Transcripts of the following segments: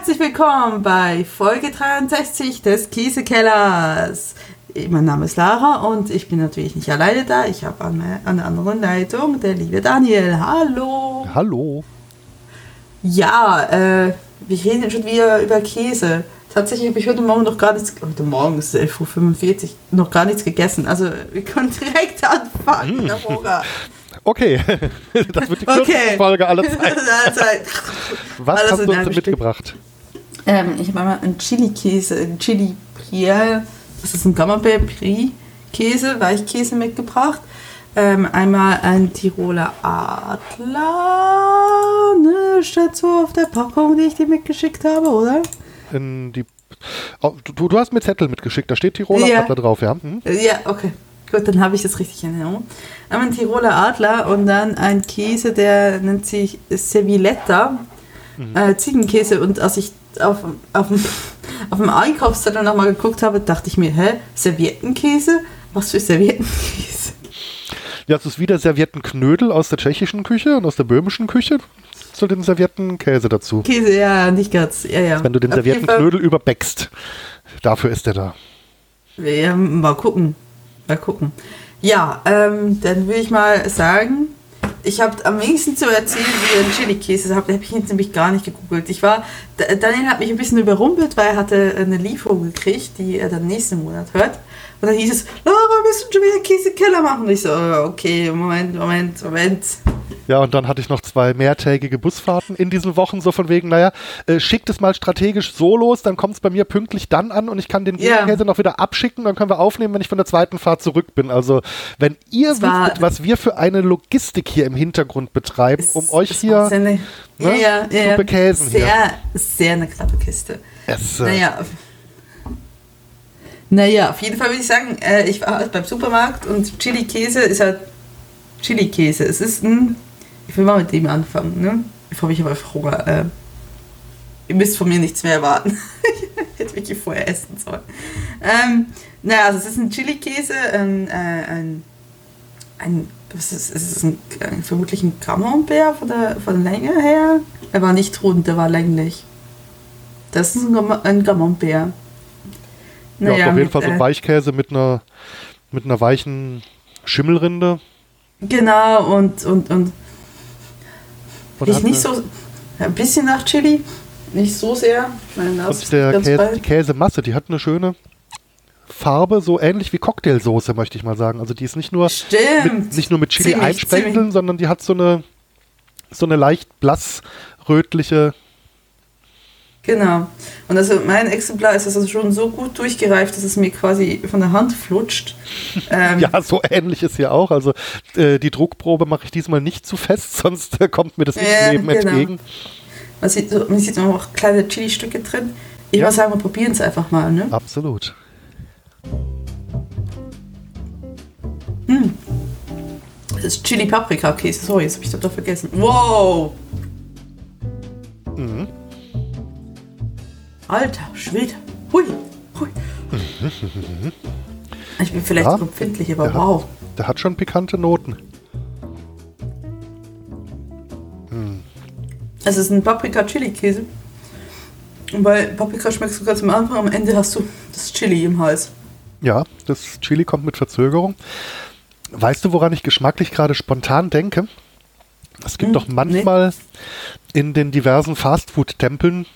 Herzlich willkommen bei Folge 63 des Käsekellers. Mein Name ist Lara und ich bin natürlich nicht alleine da. Ich habe an, an der anderen Leitung der liebe Daniel. Hallo. Hallo. Ja, äh, wir reden schon wieder über Käse. Tatsächlich habe ich heute Morgen noch gar nichts, heute Morgen ist es 11.45 Uhr, noch gar nichts gegessen. Also wir können direkt anfangen, Roger. Okay, das wird die kürzeste Okay. Folge aller. Zeit. Was Alles hast du uns mitgebracht? Ähm, ich habe einmal einen Chili-Käse, einen Chili Priel, das ist ein Camembert Brie Käse, Weichkäse mitgebracht. Ähm, einmal ein Tiroler Adler, ne, steht so auf der Packung, die ich dir mitgeschickt habe, oder? In die, oh, du, du hast mir Zettel mitgeschickt, da steht Tiroler Ja. Adler drauf, ja? Hm? Ja, okay. Gut, dann habe ich das richtig in Erinnerung. Einmal ein Tiroler Adler und dann ein Käse, der nennt sich Sevilletta. Äh, Ziegenkäse. Und als ich auf, auf, dem- auf dem Einkaufszettel nochmal geguckt habe, dachte ich mir, hä, Serviettenkäse? Was für Serviettenkäse? Ja, es ist wieder Serviettenknödel aus der tschechischen Küche und aus der böhmischen Küche. Zu den Serviettenkäse dazu. Käse, ja, nicht ganz. Ja, ja. Wenn du den Auf Serviettenknödel überbackst. Dafür ist der da. Ja, mal gucken. Mal gucken. Ja, ähm, dann will ich mal sagen, ich habe am wenigsten zu erzählen über den Chili-Käse. Habe hab ich jetzt nämlich gar nicht gegoogelt. Ich war, Da- Daniel hat mich ein bisschen überrumpelt, weil er hatte eine Lieferung gekriegt, die er dann nächsten Monat hört. Und dann hieß es, Laura, wir müssen schon wieder Käsekeller machen. Und ich so, okay, Moment, Moment, Moment. Ja, und dann hatte ich noch zwei mehrtägige Busfahrten in diesen Wochen, so von wegen, naja, äh, schickt es mal strategisch so los, dann kommt es bei mir pünktlich dann an und ich kann den Ja. Käse noch wieder abschicken, dann können wir aufnehmen, wenn ich von der zweiten Fahrt zurück bin. Also, wenn ihr wüsstet, was wir für eine Logistik hier im Hintergrund betreiben, um euch hier Eine, ja, ne, ja, zu ja, bekäsen hier. Sehr, sehr eine knappe Kiste. es, äh, Naja. Naja, auf jeden Fall würde ich sagen, äh, ich war halt beim Supermarkt und Chili-Käse ist halt Chili-Käse. Es ist ein. Ich will mal mit dem anfangen, ne? Bevor ich aber einfach Hunger. Äh, ihr müsst von mir nichts mehr erwarten. ich hätte wirklich vorher essen sollen. Ähm, naja, also es ist ein Chili-Käse, ein, äh, ein, ein. Was ist, es ist ein, äh, vermutlich ein Camembert von der, von der Länge her. Er war nicht rund, er war länglich. Das ist ein, ein Camembert. ja, auf jeden Fall so äh, ein Weichkäse mit einer, mit einer weichen Schimmelrinde. Genau, und, und, und Und riecht hat nicht so. Ein bisschen nach Chili, nicht so sehr. Meine Und der Käse, die Käsemasse, die hat eine schöne Farbe, so ähnlich wie Cocktailsoße, möchte ich mal sagen. Also die ist nicht nur mit, nicht nur mit Chili Ziemlich, ziemlich. sondern die hat so eine so eine leicht blass rötliche. Genau. Und also mein Exemplar ist also schon so gut durchgereift, dass es mir quasi von der Hand flutscht. Ähm, Ja, so ähnlich ist hier auch. Also äh, die Druckprobe mache ich diesmal nicht zu fest, sonst äh, kommt mir das nicht Ja, Leben genau. entgegen. Man sieht, so- man sieht auch kleine Chili-Stücke drin. Ich Ja. würde sagen, wir probieren es einfach mal. Ne? Absolut. Das ist Chili-Paprika-Käse. Sorry, jetzt habe ich total vergessen. Wow! Mhm. Alter Schwede. Hui, hui. Ich bin vielleicht Ja. so empfindlich, aber Der wow. hat, der hat schon pikante Noten. Es ist ein Paprika-Chili-Käse. Und bei Paprika schmeckst du ganz am Anfang, am Ende hast du das Chili im Hals. Ja, das Chili kommt mit Verzögerung. Weißt du, woran ich geschmacklich gerade spontan denke? Es gibt Hm, doch manchmal in den diversen Fastfood-Tempeln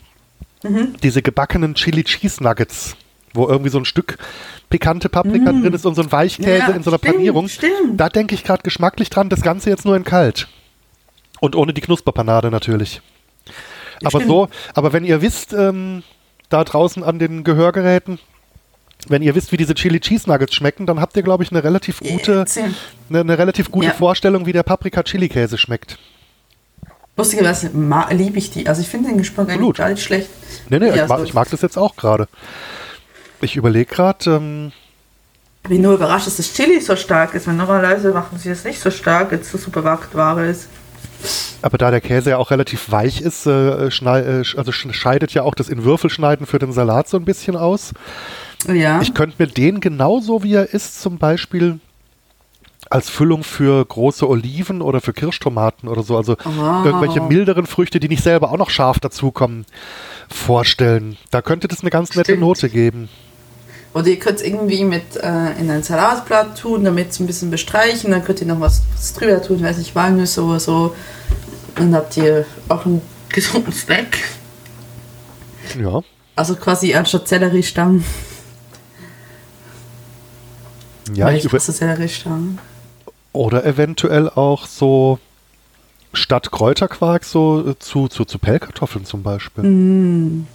Mhm. diese gebackenen Chili Cheese Nuggets, wo irgendwie so ein Stück pikante Paprika drin ist und so ein Weichkäse. Ja, in so einer stimmt, Panierung. stimmt. Da denke ich gerade geschmacklich dran, das Ganze jetzt nur in kalt. Und ohne die Knusperpanade natürlich. Aber Stimmt. so, aber wenn ihr wisst, ähm, da draußen an den Gehörgeräten, wenn ihr wisst, wie diese Chili Cheese Nuggets schmecken, dann habt ihr, glaube ich, eine relativ gute, Erzähl. eine, eine relativ gute Ja. Vorstellung, wie der Paprika-Chili-Käse schmeckt. Lustigerweise liebe ich die. Also ich finde den Geschmack eigentlich gar nicht schlecht. Nee, nee, Ja, ich, mag, so- ich mag das jetzt auch gerade. Ich überlege gerade, ähm, Ich bin nur überrascht, dass das Chili so stark ist. Weil normalerweise machen sie das nicht so stark, als das super Ware ist. aber da der Käse ja auch relativ weich ist, äh, äh, also sch- scheidet ja auch das in Würfel schneiden für den Salat so ein bisschen aus. Ja. Ich könnte mir den genauso wie er ist zum Beispiel als Füllung für große Oliven oder für Kirschtomaten oder so. Also Ah. irgendwelche milderen Früchte, die nicht selber auch noch scharf dazukommen, vorstellen. Da könnte das eine ganz nette Stimmt. Note geben. Oder ihr könnt es irgendwie mit äh, in ein Salatblatt tun, damit es ein bisschen bestreichen. Dann könnt ihr noch was, was drüber tun, weiß nicht, Walnüsse oder so. Dann habt ihr auch einen gesunden Snack. Ja. Also quasi anstatt Selleriestangen. Ja, Weil ich ich hasse Selleriestangen. Oder eventuell auch so statt Kräuterquark so äh, zu, zu, zu Pellkartoffeln zum Beispiel. Mm,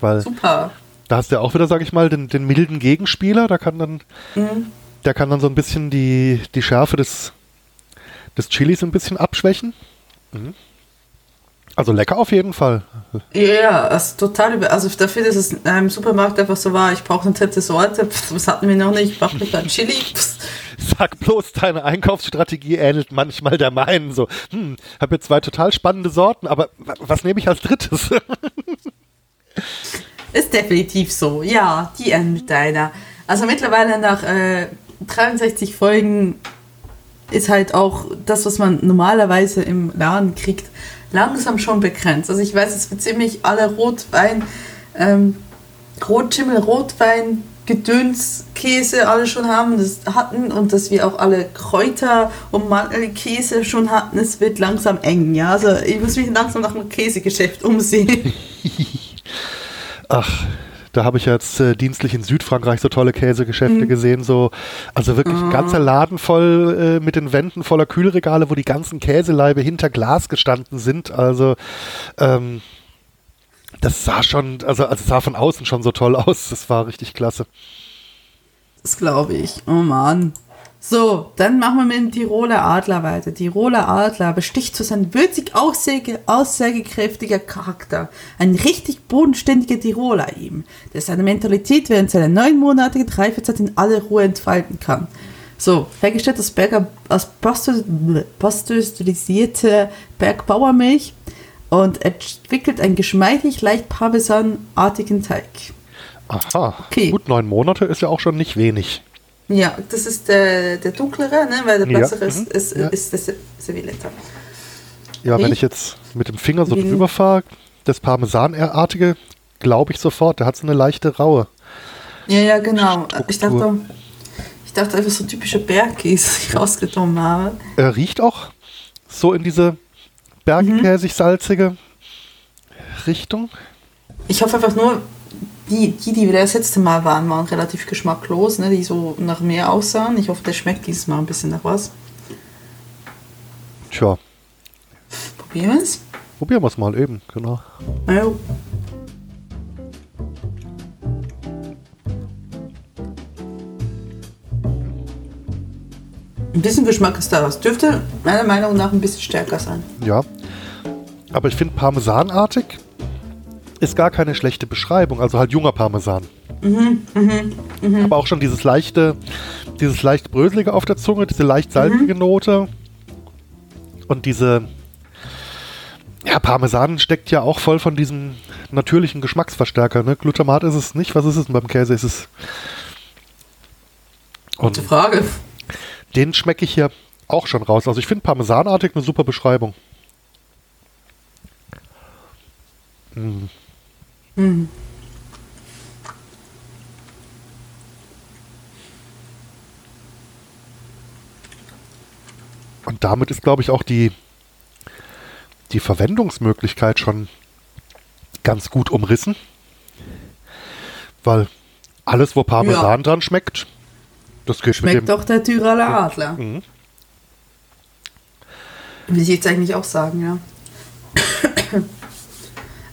Weil super. da hast du ja auch wieder, sag ich mal, den, den milden Gegenspieler. Da kann dann, Mm. der kann dann so ein bisschen die, die Schärfe des, des Chilis ein bisschen abschwächen. Mhm. Also lecker auf jeden Fall. Ja, also total über. Also dafür, dass es im Supermarkt einfach so war, ich brauche eine dritte Sorte. Pff, das hatten wir noch nicht. Ich brauche lieber Chili. Pff. Sag bloß, deine Einkaufsstrategie ähnelt manchmal der meinen. So, hm, habe jetzt zwei total spannende Sorten, aber wa- was nehme ich als drittes? Ist definitiv so. Ja, die ähnelt deiner. Also mittlerweile nach äh, 63 Folgen ist halt auch das, was man normalerweise im Laden kriegt, langsam schon begrenzt. Also ich weiß, dass wir ziemlich alle Rotwein, ähm, Rotschimmel, Rotwein, Gedönskäse alle schon haben, das hatten und dass wir auch alle Kräuter und Mandelkäse schon hatten. Es wird langsam eng, ja. Also ich muss mich langsam nach einem Käsegeschäft umsehen. Ach, da habe ich jetzt äh, dienstlich in Südfrankreich so tolle Käsegeschäfte gesehen. So, also wirklich ein ganzer Laden voll äh, mit den Wänden voller Kühlregale, wo die ganzen Käseleibe hinter Glas gestanden sind. Also ähm, das sah schon, also, also sah von außen schon so toll aus. Das war richtig klasse. Das glaube ich. Oh Mann. So, dann machen wir mit dem Tiroler Adler weiter. Tiroler Adler besticht zu seinem würzig aussage, aussagekräftiger Charakter. Ein richtig bodenständiger Tiroler eben, der seine Mentalität während seiner neunmonatigen Reifezeit in aller Ruhe entfalten kann. So, hergestellt aus, Berger, aus pastös- pasteurisierte Bergbauermilch und entwickelt einen geschmeidig leicht parmesanartigen Teig. Aha, Okay. gut neun Monate ist ja auch schon nicht wenig. Ja, das ist der, der dunklere, ne? weil der Ja, bessere ist, mhm, ist, ja. ist der Se- Sevilletta. Ja, wenn ich jetzt mit dem Finger so Wie- drüber fahre, das Parmesanartige, glaube ich sofort, der hat so eine leichte Raue. Ja, ja, genau. Ich dachte, ich dachte einfach so typische Bergkäse, die ich rausgenommen habe. Er riecht auch so in diese Mhm. bergkäsig-salzige Richtung. Ich hoffe einfach nur, die, die, die wir das letzte Mal waren, waren relativ geschmacklos, ne? die so nach mehr aussahen. Ich hoffe, der schmeckt dieses Mal ein bisschen nach was. Tja, Probieren wir es? probieren wir es mal eben, genau. Ja. Ein bisschen Geschmack ist da. Es dürfte meiner Meinung nach ein bisschen stärker sein. Ja. Aber ich finde Parmesanartig ist gar keine schlechte Beschreibung. Also halt junger Parmesan. Aber auch schon dieses leichte, dieses leicht bröselige auf der Zunge, diese leicht salzige Note. Und diese, ja, Parmesan steckt ja auch voll von diesem natürlichen Geschmacksverstärker. Ne? Glutamat ist es nicht. Was ist es denn beim Käse? Ist es. Und Gute Frage. den schmecke ich hier auch schon raus. Also ich finde Parmesanartig eine super Beschreibung. Und damit ist, glaube ich, auch die, die Verwendungsmöglichkeit schon ganz gut umrissen. Weil alles, wo Parmesan dran schmeckt, das geht mit Schmeckt dem. doch der Tyraler Adler. Mhm. Will ich jetzt eigentlich auch sagen, ja.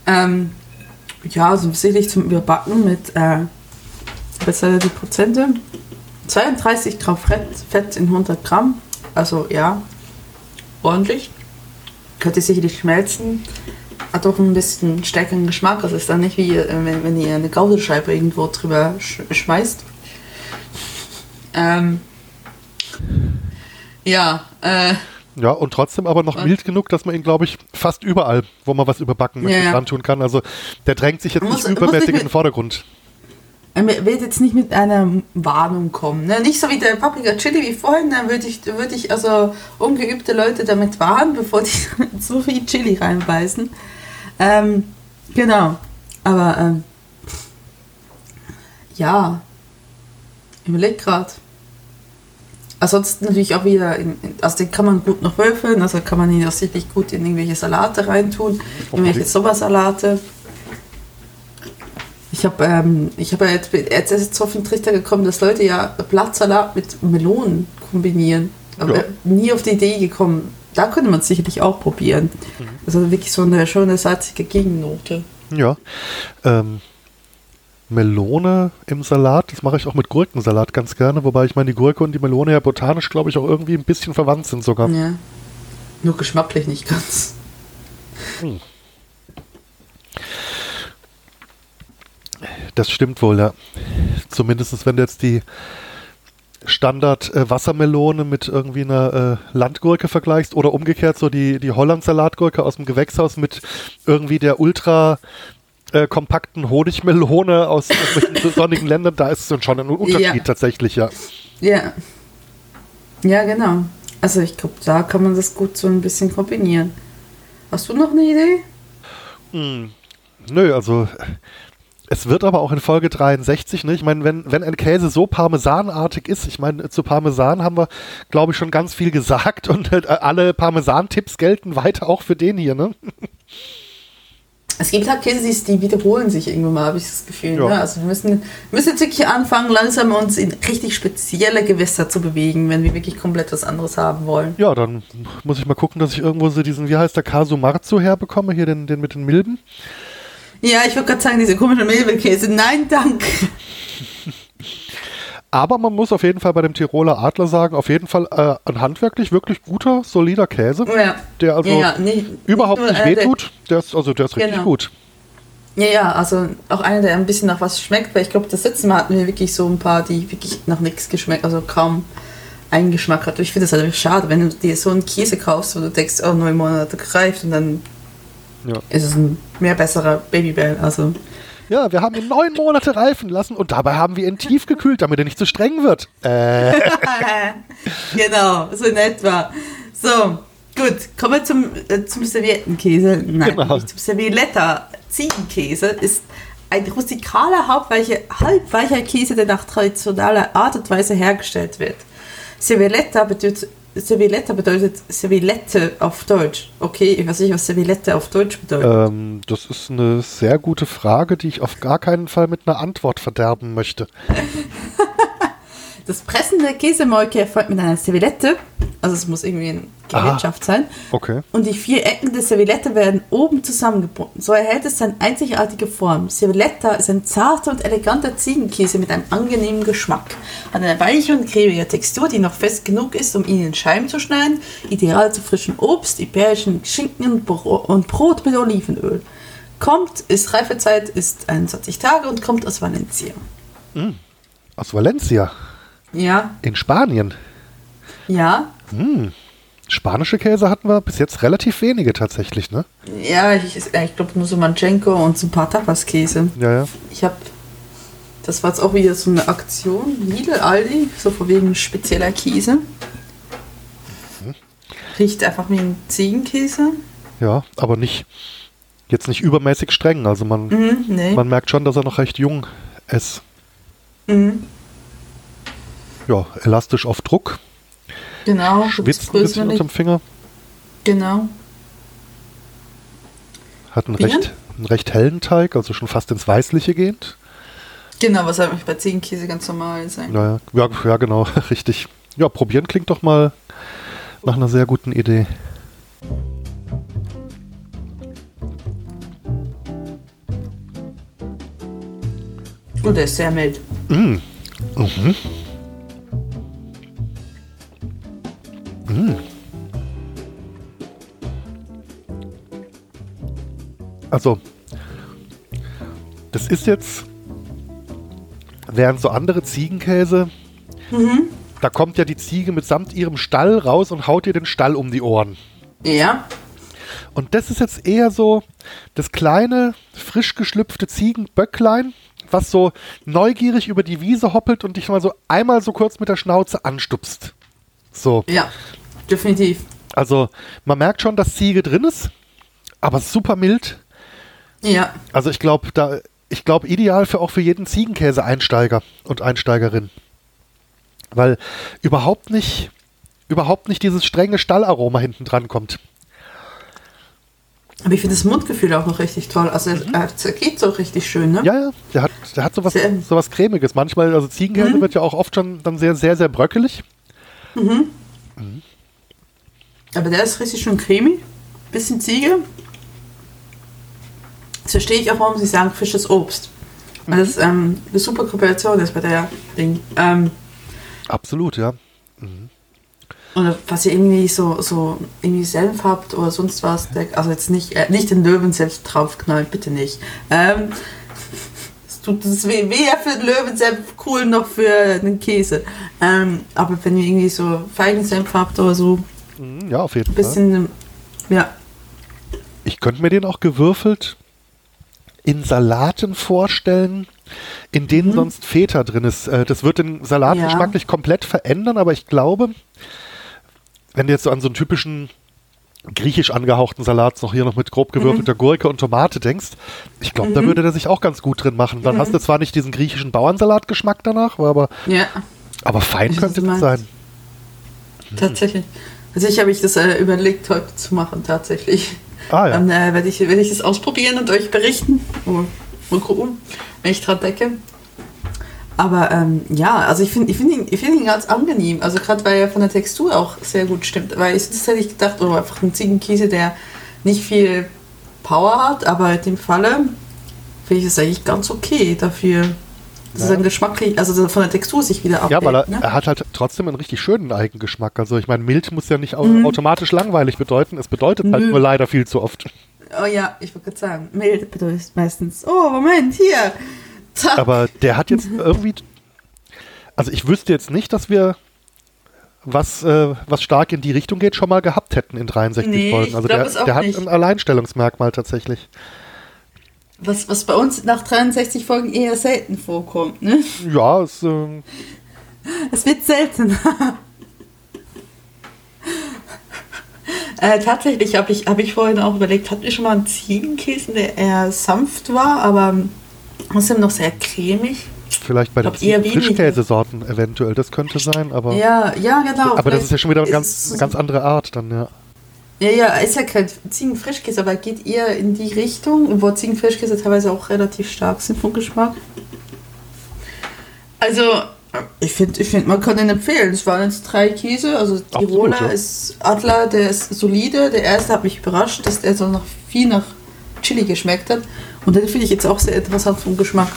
Ähm, ja, so sicherlich zum Überbacken mit, äh, besser die Prozente. 32 Gramm Fett, Fett in 100 Gramm. Also ja, ordentlich. Könnte sicherlich schmelzen. Hat auch ein bisschen stärkeren Geschmack. Also ist dann nicht wie, äh, wenn, wenn ihr eine Gaudelscheibe irgendwo drüber sch schmeißt. Ähm, ja, äh, Ja, und trotzdem aber noch mild genug, dass man ihn, glaube ich, fast überall, wo man was überbacken möchte, Ja, ja. dran tun kann. Also der drängt sich jetzt Man nicht muss- übermäßig muss in den Vordergrund. er wird jetzt nicht mit einer Warnung kommen. Ne? Nicht so wie der Paprika Chili wie vorhin, dann würde ich, würd ich also ungeübte Leute damit warnen, bevor die so viel Chili reinbeißen. Ähm, genau. Aber ähm, ja, überleg gerade. Ansonsten natürlich auch wieder, in, also den kann man gut noch würfeln, also kann man ihn auch sicherlich gut in irgendwelche Salate reintun, irgendwelche Sommersalate. Ich habe ähm, ich hab jetzt, jetzt ist jetzt auf den Trichter gekommen, dass Leute ja Blattsalat mit Melonen kombinieren. Aber Ja. nie auf die Idee gekommen. Da könnte man es sicherlich auch probieren. Also wirklich so eine schöne salzige Gegennote. Ja. Ähm, Melone im Salat, das mache ich auch mit Gurkensalat ganz gerne, wobei ich meine, die Gurke und die Melone ja botanisch, glaube ich, auch irgendwie ein bisschen verwandt sind sogar. Ja. Nur geschmacklich nicht ganz. Das stimmt wohl, ja. Zumindest wenn du jetzt die Standard-Wassermelone mit irgendwie einer äh, Landgurke vergleichst oder umgekehrt so die, die Holland-Salatgurke aus dem Gewächshaus mit irgendwie der ultra äh, kompakten Honigmelone aus sonnigen Ländern, da ist es schon ein Unterschied Ja. tatsächlich, ja. Ja. Ja, genau. Also ich glaube, da kann man das gut so ein bisschen kombinieren. Hast du noch eine Idee? Nö, also es wird aber auch in Folge 63, ne? Ich meine, wenn, wenn ein Käse so parmesanartig ist, ich meine, zu Parmesan haben wir, glaube ich, schon ganz viel gesagt und äh, alle Parmesan-Tipps gelten weiter auch für den hier, ne? Es gibt halt Käse, die wiederholen sich irgendwann mal, habe ich das Gefühl. Ja. Ne? Also wir müssen, müssen jetzt wirklich anfangen, langsam uns in richtig spezielle Gewässer zu bewegen, wenn wir wirklich komplett was anderes haben wollen. Ja, dann muss ich mal gucken, dass ich irgendwo so diesen, wie heißt der, Casu Marzo herbekomme, hier den, den mit den Milben. Ja, ich würde gerade sagen, diese komischen Milbekäse. Nein, danke. Aber man muss auf jeden Fall bei dem Tiroler Adler sagen, auf jeden Fall äh, ein handwerklich wirklich guter, solider Käse, Ja. der also ja, nicht, überhaupt nur, nicht äh, der- wehtut. Der ist, also der ist richtig Genau. gut. Ja, ja, also auch einer, der ein bisschen nach was schmeckt, weil ich glaube, das letzte Mal hatten wir wirklich so ein paar, die wirklich nach nichts geschmeckt, also kaum einen Geschmack hat. Ich finde das halt schade, wenn du dir so einen Käse kaufst, wo du denkst, oh, neun Monate gereift und dann Ja. ist es ein mehr besserer Babybell. Also, Ja, wir haben ihn neun Monate reifen lassen und dabei haben wir ihn tief gekühlt, damit er nicht zu streng wird. Äh, genau, so in etwa. So, gut, kommen wir zum, äh, zum Serviettenkäse. Nein, Genau. nicht zum Servilletta. Ziegenkäse ist ein rustikaler, halbweicher, Käse, der nach traditioneller Art und Weise hergestellt wird. Servilletta bedeutet, Servilletta bedeutet Servillette auf Deutsch. Okay, ich weiß nicht, was Servillette auf Deutsch bedeutet. ähm, das ist eine sehr gute Frage, die ich auf gar keinen Fall mit einer Antwort verderben möchte. Das Pressen der Käsemolke erfolgt mit einer Servillette. Also es muss irgendwie ein Gerätschaft sein. Okay. Und die vier Ecken der Servillette werden oben zusammengebunden. So erhält es seine einzigartige Form. Servilletta ist ein zarter und eleganter Ziegenkäse mit einem angenehmen Geschmack. Hat eine weiche und cremige Textur, die noch fest genug ist, um ihn in Scheiben zu schneiden. Ideal zu frischem Obst, iberischen Schinken und Bro- und Brot mit Olivenöl. Kommt, ist Reifezeit, ist 21 Tage und kommt aus Valencia. Aus Valencia, Ja, in Spanien. ja, Spanische Käse hatten wir bis jetzt relativ wenige tatsächlich, ne? ja, ich, ich glaube nur so Manchenko und so ein paar Tapaskäse. Ja, ja. Ich habe, das war jetzt auch wieder so eine Aktion, Lidl, Aldi, so von wegen spezieller Käse. Riecht einfach wie ein Ziegenkäse. Ja, aber nicht, jetzt nicht übermäßig streng. Also man, Mhm, nee. man merkt schon, dass er noch recht jung ist. Mhm, Ja, elastisch auf Druck, genau. schwitzt ein bisschen unterm Finger, Genau. hat einen recht, einen recht hellen Teig, also schon fast ins Weißliche gehend. Genau, was eigentlich bei Ziegenkäse ganz normal ist. eigentlich. Ja, ja, genau, richtig. Ja, probieren klingt doch mal nach einer sehr guten Idee. Oh, der ist sehr mild. Mhm. Mhm. Also, das ist jetzt, während so andere Ziegenkäse, da kommt ja die Ziege mitsamt ihrem Stall raus und haut ihr den Stall um die Ohren. Ja. Und das ist jetzt eher so das kleine, frisch geschlüpfte Ziegenböcklein was so neugierig über die Wiese hoppelt und dich mal so einmal so kurz mit der Schnauze anstupst. So. Ja, definitiv. Also man merkt schon, dass Ziege drin ist, aber super mild. Ja. Also ich glaube, da, ich glaube ideal für auch für jeden Ziegenkäse-Einsteiger und Einsteigerin. Weil überhaupt nicht, überhaupt nicht dieses strenge Stallaroma hinten dran kommt. Aber ich finde das Mundgefühl auch noch richtig toll. Also er zergeht so richtig schön, ne? Ja, ja, der hat, der hat sowas, Sehr. sowas Cremiges. Manchmal, also Ziegenkäse wird ja auch oft schon dann sehr, sehr, sehr bröckelig. Aber der ist richtig schön cremig. Bisschen Ziege. Das verstehe ich auch, warum sie sagen frisches Obst. Weil das ähm, eine super Kombination ist bei der Ding. Ähm, Absolut, ja. oder was ihr irgendwie so, so irgendwie Senf habt oder sonst was. Also jetzt nicht, äh, nicht den Löwensenf draufknallen, bitte nicht. Ähm, es tut es weh, weder für den Löwensenf cool noch für den Käse. Ähm, aber wenn ihr irgendwie so Feigensenf habt oder so, Mhm, Ja, auf jeden ein Fall. bisschen, ja, Ich könnte mir den auch gewürfelt in Salaten vorstellen, in denen sonst Feta drin ist. Äh, Das wird den Salat Ja. geschmacklich komplett verändern, aber ich glaube, wenn du jetzt so an so einen typischen griechisch angehauchten Salat noch hier noch mit grob gewürfelter Gurke und Tomate denkst, ich glaube, da würde der sich auch ganz gut drin machen. Dann hast du zwar nicht diesen griechischen Bauernsalatgeschmack danach, aber, ja. aber fein Ich könnte du sein. Tatsächlich. Also ich habe ich das äh, überlegt, heute zu machen, tatsächlich. Ah ja. Dann äh, werde ich, werde ich das ausprobieren und euch berichten. Mal, mal gucken, wenn ich dran denke. Aber ähm, ja, also ich finde ich find ihn, ich find ihn ganz angenehm. Also gerade weil er von der Textur auch sehr gut stimmt. Weil ich das hätte ich gedacht, oder einfach ein Ziegenkäse, der nicht viel Power hat, aber in dem Falle finde ich es eigentlich ganz okay dafür. Dass Ja. geschmacklich, also von der Textur sich wieder abhebt. Ja, weil er, ne? er hat halt trotzdem einen richtig schönen Eigengeschmack. Also ich meine, mild muss ja nicht Mhm. automatisch langweilig bedeuten. Es bedeutet halt nur leider viel zu oft. Oh ja, ich wollte gerade sagen, mild bedeutet meistens, oh Moment, hier. Zack. Aber der hat jetzt irgendwie. Also ich wüsste jetzt nicht, dass wir was, äh, was stark in die Richtung geht, schon mal gehabt hätten in 63 Nee, Folgen. Also der, der hat ein Alleinstellungsmerkmal tatsächlich. Was, was bei uns nach 63 Folgen eher selten vorkommt, ne? Ja, es, äh, Es wird seltener. äh, tatsächlich habe ich, hab ich vorhin auch überlegt, hatten wir schon mal einen Ziegenkäse, der eher sanft war, aber trotzdem noch sehr cremig? vielleicht bei den. Frischkäsesorten eventuell, das könnte sein, aber, Ja, ja, genau. aber das ist ja schon wieder eine ganz, ganz andere Art dann, ja. Ja, ja, ist ja kein Ziegenfrischkäse, aber geht eher in die Richtung, wo Ziegenfrischkäse teilweise auch relativ stark sind vom Geschmack. Also, ich finde, ich find, man kann den empfehlen. Es waren jetzt drei Käse, also Tiroler ja. ist Adler, der ist solide. Der erste hat mich überrascht, dass der so noch viel nach Chili geschmeckt hat. Und den finde ich jetzt auch sehr interessant vom Geschmack.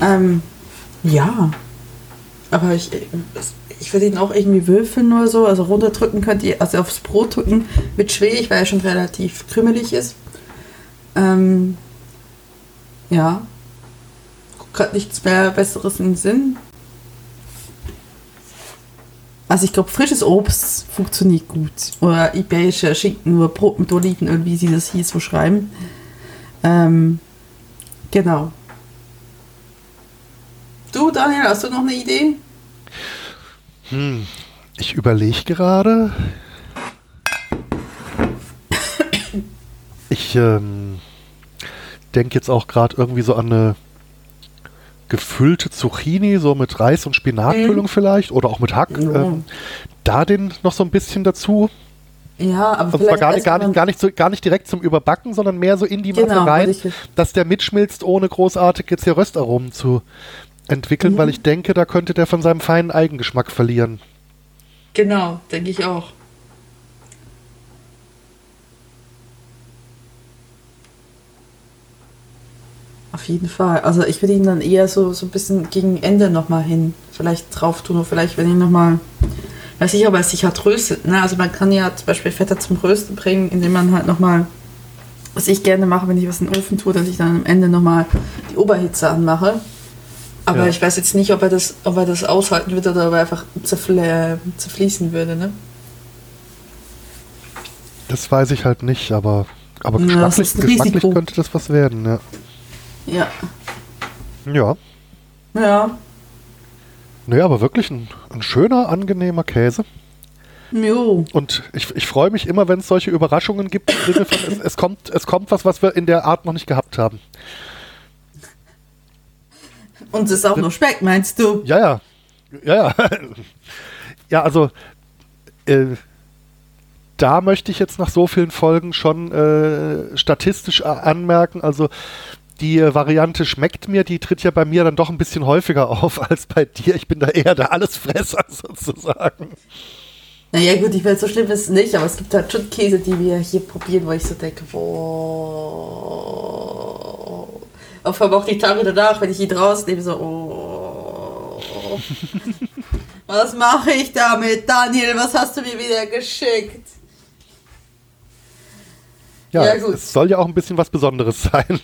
Ähm, ja. Aber ich, ich würde ihn auch irgendwie würfeln oder so. Also runterdrücken könnt ihr, also aufs Brot drücken, wird schwierig, weil er schon relativ krümelig ist. Ähm, ja. Gerade nichts mehr Besseres im Sinn. Also ich glaube, frisches Obst funktioniert gut. Oder iberische Schinken oder Brot mit Olivenöl, wie sie das hier so schreiben. Ähm, genau. Du, Daniel, hast du noch eine Idee? Hm, ich überlege gerade. Ich ähm, denke jetzt auch gerade irgendwie so an eine gefüllte Zucchini, so mit Reis und Spinatfüllung vielleicht oder auch mit Hack. Ja. Ähm, da den noch so ein bisschen dazu. Ja, aber Und zwar gar nicht, erst gar, nicht, gar, nicht so, gar nicht direkt zum Überbacken, sondern mehr so in die Masse Genau, rein, wollte ich- dass der mitschmilzt, ohne großartig jetzt hier Röstaromen zu entwickeln, Mhm. weil ich denke, da könnte der von seinem feinen Eigengeschmack verlieren. Genau, denke ich auch. Auf jeden Fall. Also ich würde ihn dann eher so, so ein bisschen gegen Ende nochmal hin vielleicht drauf tun. Oder vielleicht, wenn ich nochmal, weiß ich, ob er sich halt röstet. Ne? Also man kann ja zum Beispiel Feta zum Rösten bringen, indem man halt nochmal, was ich gerne mache, wenn ich was in den Ofen tue, dass ich dann am Ende nochmal die Oberhitze anmache. Aber Ja. ich weiß jetzt nicht, ob er das, ob er das aushalten würde oder ob er einfach zerfl zerfließen würde. Ne? Das weiß ich halt nicht, aber, aber Ja, geschmacklich, geschmacklich könnte das was werden, ja. Ja. Ja. Ja. Naja, aber wirklich ein, ein schöner, angenehmer Käse. Jo. Und ich, ich freue mich immer, wenn es solche Überraschungen gibt, im Sinne von, es, es, kommt, es kommt was, was wir in der Art noch nicht gehabt haben. Und es ist auch noch Speck, meinst du? Ja, ja. Ja, ja. ja, also äh, da möchte ich jetzt nach so vielen Folgen schon äh, statistisch a- anmerken, also die äh, Variante schmeckt mir, die tritt ja bei mir dann doch ein bisschen häufiger auf als bei dir. Ich bin da eher der Allesfresser sozusagen. Naja, gut, ich weiß, so schlimm ist es nicht, aber es gibt halt schon Käse, die wir hier probieren, wo ich so denke, boah. Auf allem auch die Tage danach, wenn ich ihn rausnehme, so, oh. Was mache ich damit, Daniel? Was hast du mir wieder geschickt? Ja, Ja, gut. es soll ja auch ein bisschen was Besonderes sein.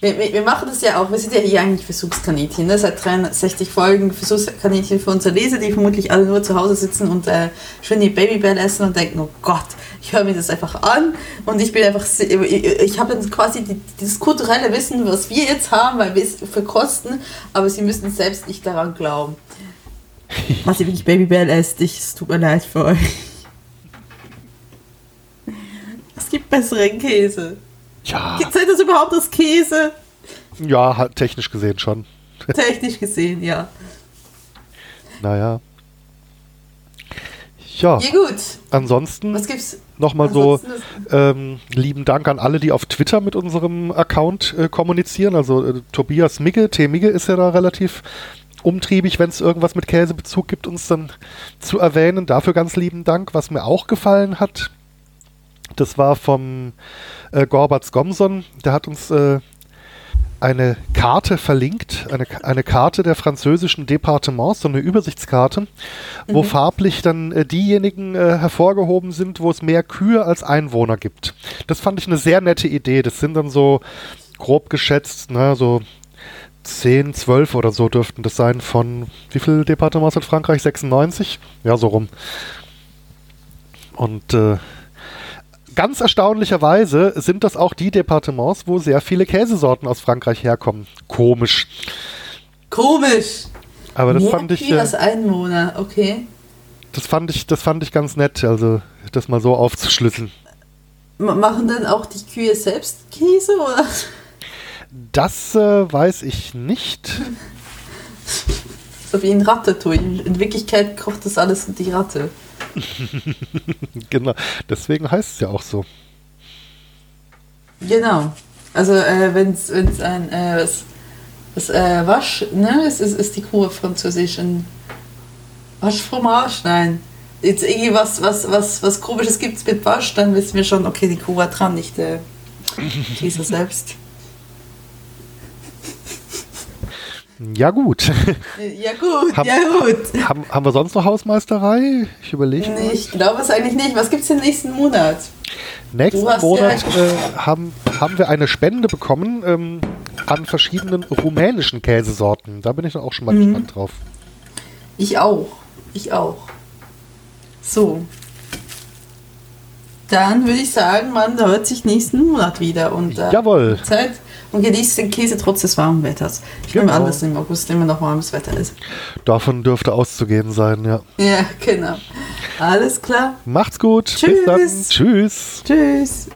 Wir, wir, wir machen das ja auch, wir sind ja hier eigentlich Versuchskaninchen, ne? seit 63 Folgen Versuchskaninchen für unsere Leser, die vermutlich alle nur zu Hause sitzen und äh, schön die Babybell essen und denken, oh Gott, ich höre mir das einfach an und ich bin einfach, ich, ich habe dann quasi die, dieses kulturelle Wissen, was wir jetzt haben, weil wir es verkosten, aber sie müssen selbst nicht daran glauben. Was ihr wirklich Babybell esst, ich, es tut mir leid für euch. Es gibt besseren Käse. Ja, Seid das überhaupt aus Käse? ja, technisch gesehen schon. Technisch gesehen, ja. Naja. Ja, Ja gut, ansonsten was gibt's? nochmal so ähm, lieben Dank an alle, die auf Twitter mit unserem Account äh, kommunizieren. Also äh, Tobias Migge, T. Migge ist ja da relativ umtriebig, wenn es irgendwas mit Käsebezug gibt, uns dann zu erwähnen. Dafür ganz lieben Dank. Was mir auch gefallen hat, das war vom äh, Gorbatz Gomson. Der hat uns äh, eine Karte verlinkt, eine, eine Karte der französischen Departements, so eine Übersichtskarte, wo farblich dann äh, diejenigen äh, hervorgehoben sind, wo es mehr Kühe als Einwohner gibt. Das fand ich eine sehr nette Idee. Das sind dann so grob geschätzt, ne, so 10, 12 oder so dürften das sein von, wie viele Departements hat Frankreich? 96? Ja, so rum. Und äh, ganz erstaunlicherweise sind das auch die Departements, wo sehr viele Käsesorten aus Frankreich herkommen. Komisch. Komisch. Aber das Mehr fand ich, Kühe äh, als Einwohner, okay. das fand ich, das fand ich ganz nett, also das mal so aufzuschlüsseln. Machen denn auch die Kühe selbst Käse oder? Das äh, weiß ich nicht. So wie in Ratatouille. In Wirklichkeit kocht das alles die Ratte. genau. Deswegen heißt es ja auch so. Genau. Also äh, wenn es ein äh, was, was äh, Wasch, ne, es ist, ist die Kuh auf Französisch ein Waschfromage, nein. Jetzt irgendwie was, was, was, was Komisches gibt es mit Wasch, dann wissen wir schon, okay, die Kuh war dran, nicht der Käse selbst. Ja gut. Ja gut, Hab- ja gut. haben, haben wir sonst noch Hausmeisterei? Ich überlege. Nee, ich glaube es eigentlich nicht. Was gibt es im nächsten Monat? Nächsten Monat ja- äh, haben, haben wir eine Spende bekommen ähm, an verschiedenen rumänischen Käsesorten. Da bin ich dann auch schon mal Mhm. gespannt drauf. Ich auch. Ich auch. So. Dann würde ich sagen, man hört sich nächsten Monat wieder. Und, äh, Jawohl. Zeit und genießt den Käse trotz des warmen Wetters. Ich nehme Genau. an, dass im August immer noch warmes Wetter ist. Davon dürfte auszugehen sein, ja. Ja, genau. Alles klar. Macht's gut. Bis Tschüss. Tschüss. Tschüss.